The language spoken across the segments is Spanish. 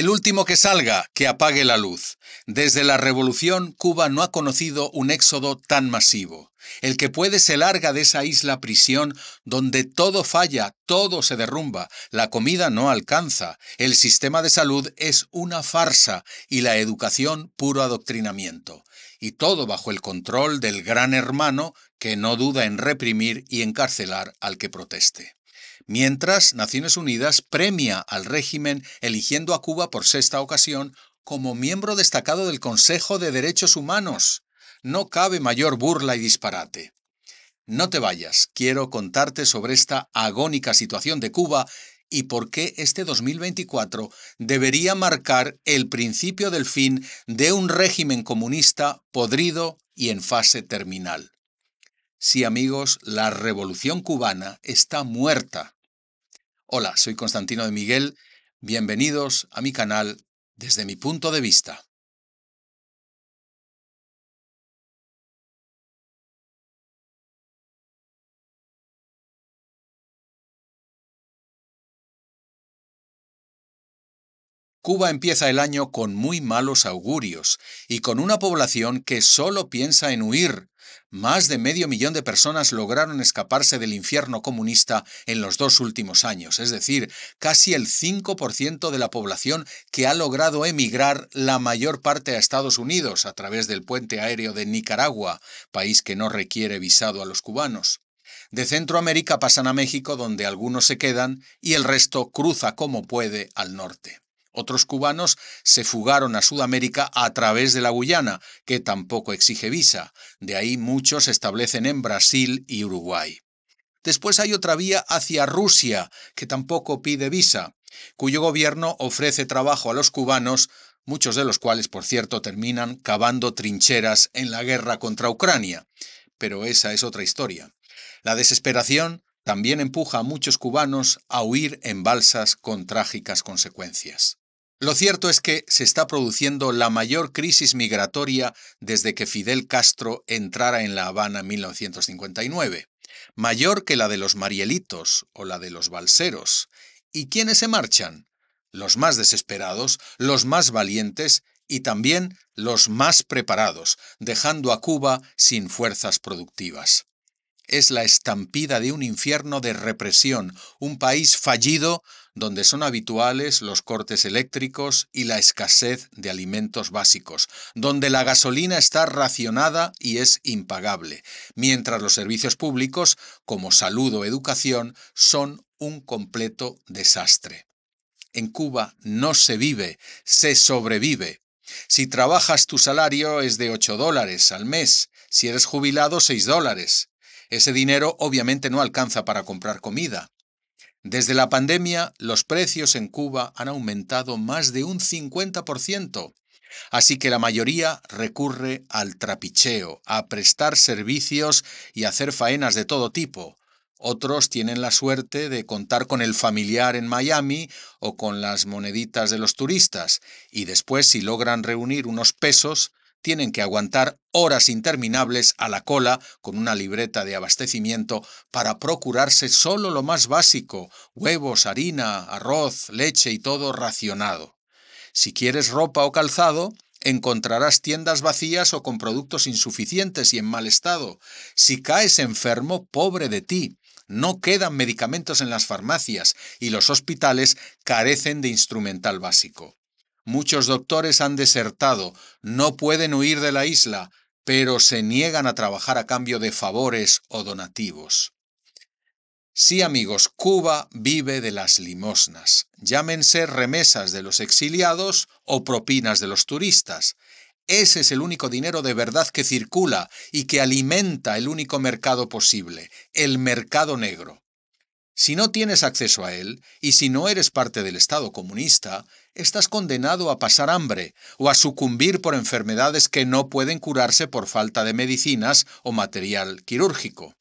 El último que salga, que apague la luz. Desde la revolución, Cuba no ha conocido un éxodo tan masivo. El que puede se larga de esa isla prisión donde todo falla, todo se derrumba, la comida no alcanza, el sistema de salud es una farsa y la educación puro adoctrinamiento. Y todo bajo el control del gran hermano que no duda en reprimir y encarcelar al que proteste. Mientras, Naciones Unidas premia al régimen eligiendo a Cuba por sexta ocasión como miembro destacado del Consejo de Derechos Humanos. No cabe mayor burla y disparate. No te vayas, quiero contarte sobre esta agónica situación de Cuba y por qué este 2024 debería marcar el principio del fin de un régimen comunista podrido y en fase terminal. Sí amigos, la revolución cubana está muerta. Hola, soy Constantino de Miguel. Bienvenidos a mi canal desde mi punto de vista. Cuba empieza el año con muy malos augurios y con una población que solo piensa en huir, más de medio millón de personas lograron escaparse del infierno comunista en los dos últimos años, es decir, casi el 5% de la población que ha logrado emigrar la mayor parte a Estados Unidos a través del puente aéreo de Nicaragua, país que no requiere visado a los cubanos. De Centroamérica pasan a México, donde algunos se quedan, y el resto cruza como puede al norte. Otros cubanos se fugaron a Sudamérica a través de la Guyana, que tampoco exige visa. De ahí muchos se establecen en Brasil y Uruguay. Después hay otra vía hacia Rusia, que tampoco pide visa, cuyo gobierno ofrece trabajo a los cubanos, muchos de los cuales, por cierto, terminan cavando trincheras en la guerra contra Ucrania. Pero esa es otra historia. La desesperación también empuja a muchos cubanos a huir en balsas con trágicas consecuencias. Lo cierto es que se está produciendo la mayor crisis migratoria desde que Fidel Castro entrara en La Habana en 1959, mayor que la de los Marielitos o la de los Balseros. ¿Y quiénes se marchan? Los más desesperados, los más valientes y también los más preparados, dejando a Cuba sin fuerzas productivas es la estampida de un infierno de represión, un país fallido donde son habituales los cortes eléctricos y la escasez de alimentos básicos, donde la gasolina está racionada y es impagable, mientras los servicios públicos, como salud o educación, son un completo desastre. En Cuba no se vive, se sobrevive. Si trabajas tu salario es de 8 dólares al mes, si eres jubilado 6 dólares. Ese dinero obviamente no alcanza para comprar comida. Desde la pandemia, los precios en Cuba han aumentado más de un 50%, así que la mayoría recurre al trapicheo, a prestar servicios y hacer faenas de todo tipo. Otros tienen la suerte de contar con el familiar en Miami o con las moneditas de los turistas, y después si logran reunir unos pesos, tienen que aguantar horas interminables a la cola con una libreta de abastecimiento para procurarse solo lo más básico, huevos, harina, arroz, leche y todo racionado. Si quieres ropa o calzado, encontrarás tiendas vacías o con productos insuficientes y en mal estado. Si caes enfermo, pobre de ti. No quedan medicamentos en las farmacias y los hospitales carecen de instrumental básico. Muchos doctores han desertado, no pueden huir de la isla, pero se niegan a trabajar a cambio de favores o donativos. Sí amigos, Cuba vive de las limosnas, llámense remesas de los exiliados o propinas de los turistas. Ese es el único dinero de verdad que circula y que alimenta el único mercado posible, el mercado negro. Si no tienes acceso a él, y si no eres parte del Estado comunista, estás condenado a pasar hambre o a sucumbir por enfermedades que no pueden curarse por falta de medicinas o material quirúrgico.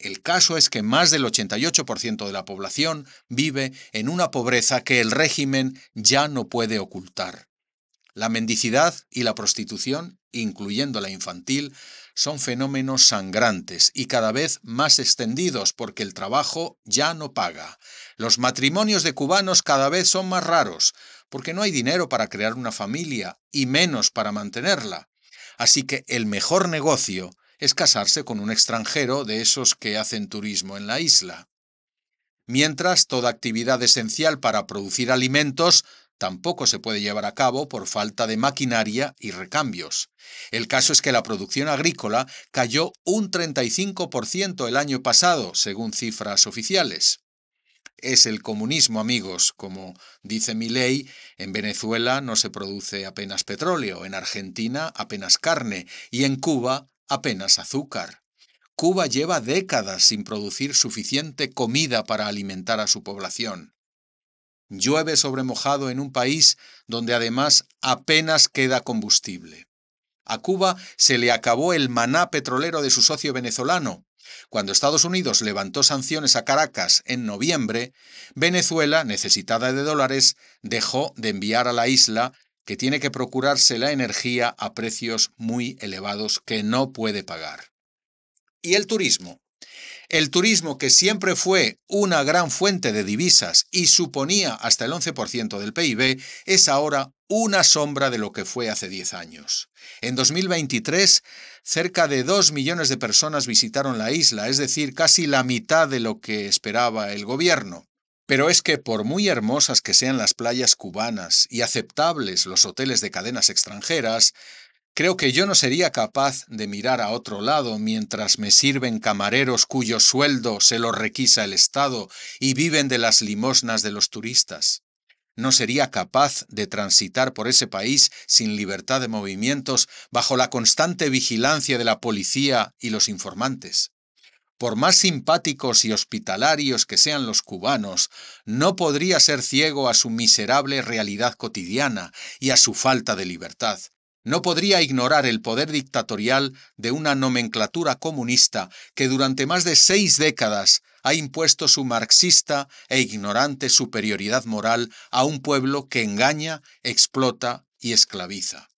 El caso es que más del 88% de la población vive en una pobreza que el régimen ya no puede ocultar. La mendicidad y la prostitución, incluyendo la infantil, son fenómenos sangrantes y cada vez más extendidos porque el trabajo ya no paga. Los matrimonios de cubanos cada vez son más raros, porque no hay dinero para crear una familia y menos para mantenerla. Así que el mejor negocio es casarse con un extranjero de esos que hacen turismo en la isla. Mientras, toda actividad esencial para producir alimentos tampoco se puede llevar a cabo por falta de maquinaria y recambios. El caso es que la producción agrícola cayó un 35% el año pasado, según cifras oficiales. Es el comunismo, amigos. Como dice mi ley, en Venezuela no se produce apenas petróleo, en Argentina apenas carne y en Cuba apenas azúcar. Cuba lleva décadas sin producir suficiente comida para alimentar a su población. Llueve sobre mojado en un país donde además apenas queda combustible. A Cuba se le acabó el maná petrolero de su socio venezolano. Cuando Estados Unidos levantó sanciones a Caracas en noviembre, Venezuela, necesitada de dólares, dejó de enviar a la isla, que tiene que procurarse la energía a precios muy elevados que no puede pagar. ¿Y el turismo? El turismo, que siempre fue una gran fuente de divisas y suponía hasta el 11% del PIB, es ahora una sombra de lo que fue hace 10 años. En 2023, cerca de 2 millones de personas visitaron la isla, es decir, casi la mitad de lo que esperaba el gobierno. Pero es que por muy hermosas que sean las playas cubanas y aceptables los hoteles de cadenas extranjeras, Creo que yo no sería capaz de mirar a otro lado mientras me sirven camareros cuyo sueldo se lo requisa el Estado y viven de las limosnas de los turistas. No sería capaz de transitar por ese país sin libertad de movimientos bajo la constante vigilancia de la policía y los informantes. Por más simpáticos y hospitalarios que sean los cubanos, no podría ser ciego a su miserable realidad cotidiana y a su falta de libertad no podría ignorar el poder dictatorial de una nomenclatura comunista que durante más de seis décadas ha impuesto su marxista e ignorante superioridad moral a un pueblo que engaña, explota y esclaviza.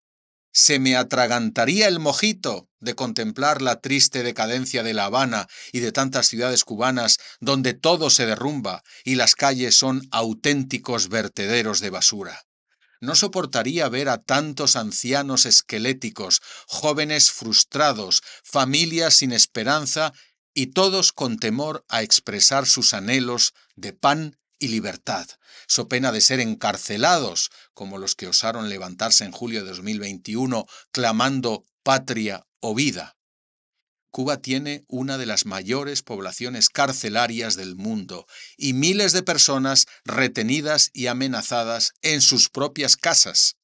Se me atragantaría el mojito de contemplar la triste decadencia de La Habana y de tantas ciudades cubanas donde todo se derrumba y las calles son auténticos vertederos de basura. No soportaría ver a tantos ancianos esqueléticos, jóvenes frustrados, familias sin esperanza y todos con temor a expresar sus anhelos de pan y libertad, so pena de ser encarcelados, como los que osaron levantarse en julio de 2021 clamando patria o vida. Cuba tiene una de las mayores poblaciones carcelarias del mundo y miles de personas retenidas y amenazadas en sus propias casas.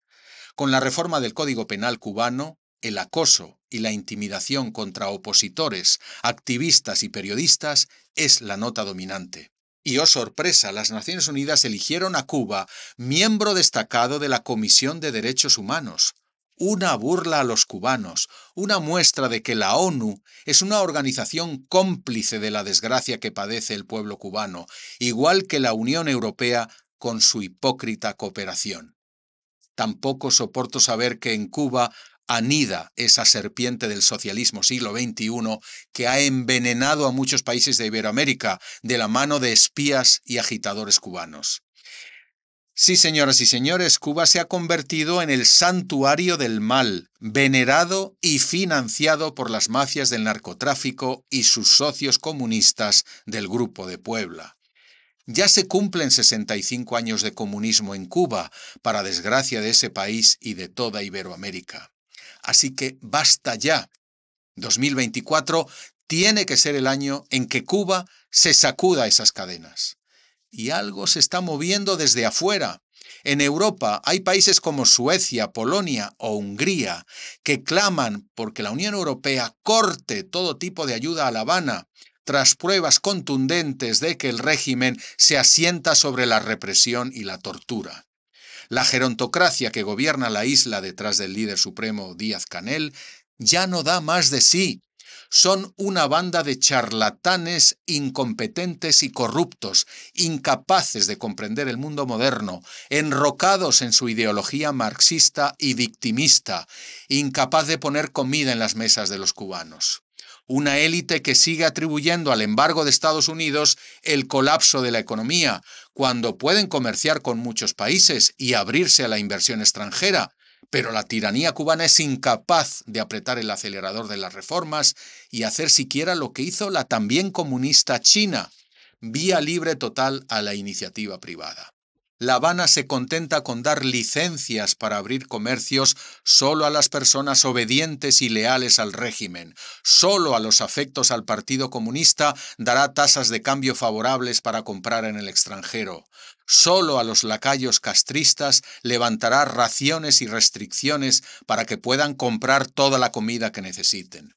Con la reforma del Código Penal cubano, el acoso y la intimidación contra opositores, activistas y periodistas es la nota dominante. Y oh sorpresa, las Naciones Unidas eligieron a Cuba miembro destacado de la Comisión de Derechos Humanos, una burla a los cubanos, una muestra de que la ONU es una organización cómplice de la desgracia que padece el pueblo cubano, igual que la Unión Europea con su hipócrita cooperación. Tampoco soporto saber que en Cuba anida esa serpiente del socialismo siglo XXI que ha envenenado a muchos países de Iberoamérica de la mano de espías y agitadores cubanos. Sí, señoras y señores, Cuba se ha convertido en el santuario del mal, venerado y financiado por las mafias del narcotráfico y sus socios comunistas del Grupo de Puebla. Ya se cumplen 65 años de comunismo en Cuba, para desgracia de ese país y de toda Iberoamérica. Así que basta ya. 2024 tiene que ser el año en que Cuba se sacuda esas cadenas y algo se está moviendo desde afuera. En Europa hay países como Suecia, Polonia o Hungría que claman porque la Unión Europea corte todo tipo de ayuda a La Habana, tras pruebas contundentes de que el régimen se asienta sobre la represión y la tortura. La gerontocracia que gobierna la isla detrás del líder supremo Díaz Canel ya no da más de sí son una banda de charlatanes incompetentes y corruptos, incapaces de comprender el mundo moderno, enrocados en su ideología marxista y victimista, incapaz de poner comida en las mesas de los cubanos. una élite que sigue atribuyendo al embargo de Estados Unidos el colapso de la economía, cuando pueden comerciar con muchos países y abrirse a la inversión extranjera, pero la tiranía cubana es incapaz de apretar el acelerador de las reformas y hacer siquiera lo que hizo la también comunista China, vía libre total a la iniciativa privada. La Habana se contenta con dar licencias para abrir comercios solo a las personas obedientes y leales al régimen. Solo a los afectos al Partido Comunista dará tasas de cambio favorables para comprar en el extranjero. Solo a los lacayos castristas levantará raciones y restricciones para que puedan comprar toda la comida que necesiten.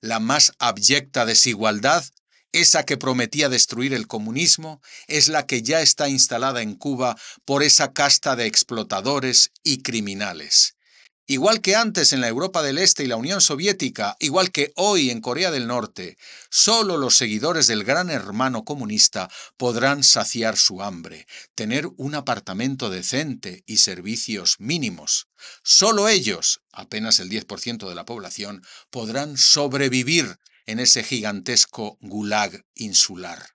La más abyecta desigualdad esa que prometía destruir el comunismo es la que ya está instalada en Cuba por esa casta de explotadores y criminales. Igual que antes en la Europa del Este y la Unión Soviética, igual que hoy en Corea del Norte, solo los seguidores del gran hermano comunista podrán saciar su hambre, tener un apartamento decente y servicios mínimos. Solo ellos, apenas el 10% de la población, podrán sobrevivir en ese gigantesco gulag insular.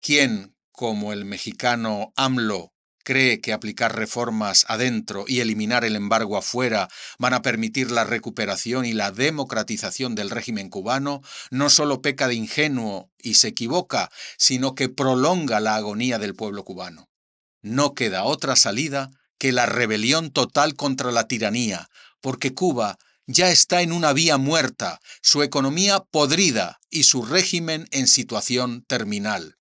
¿Quién, como el mexicano AMLO, cree que aplicar reformas adentro y eliminar el embargo afuera van a permitir la recuperación y la democratización del régimen cubano, no solo peca de ingenuo y se equivoca, sino que prolonga la agonía del pueblo cubano. No queda otra salida que la rebelión total contra la tiranía, porque Cuba ya está en una vía muerta, su economía podrida y su régimen en situación terminal.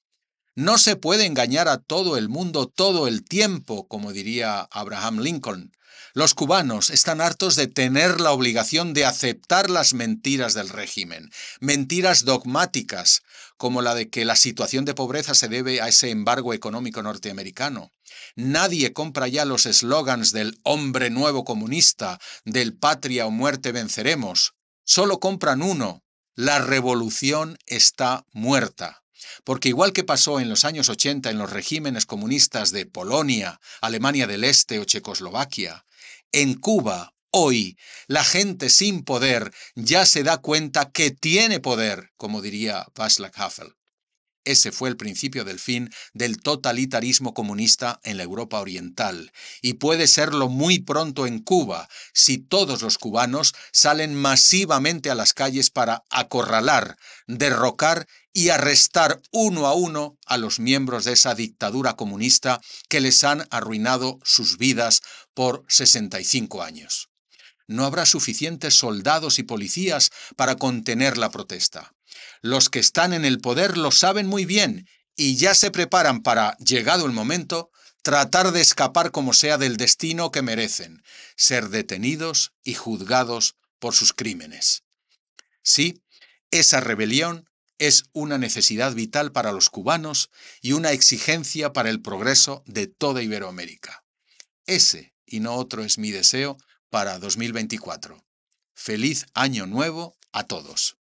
No se puede engañar a todo el mundo todo el tiempo, como diría Abraham Lincoln. Los cubanos están hartos de tener la obligación de aceptar las mentiras del régimen, mentiras dogmáticas, como la de que la situación de pobreza se debe a ese embargo económico norteamericano. Nadie compra ya los eslogans del hombre nuevo comunista, del patria o muerte venceremos. Solo compran uno, la revolución está muerta. Porque igual que pasó en los años 80 en los regímenes comunistas de Polonia, Alemania del Este o Checoslovaquia, en Cuba, hoy, la gente sin poder ya se da cuenta que tiene poder, como diría Václav Havel. Ese fue el principio del fin del totalitarismo comunista en la Europa Oriental, y puede serlo muy pronto en Cuba, si todos los cubanos salen masivamente a las calles para acorralar, derrocar y arrestar uno a uno a los miembros de esa dictadura comunista que les han arruinado sus vidas por 65 años. No habrá suficientes soldados y policías para contener la protesta. Los que están en el poder lo saben muy bien y ya se preparan para, llegado el momento, tratar de escapar como sea del destino que merecen, ser detenidos y juzgados por sus crímenes. Sí, esa rebelión es una necesidad vital para los cubanos y una exigencia para el progreso de toda Iberoamérica. Ese y no otro es mi deseo para 2024. Feliz año nuevo a todos.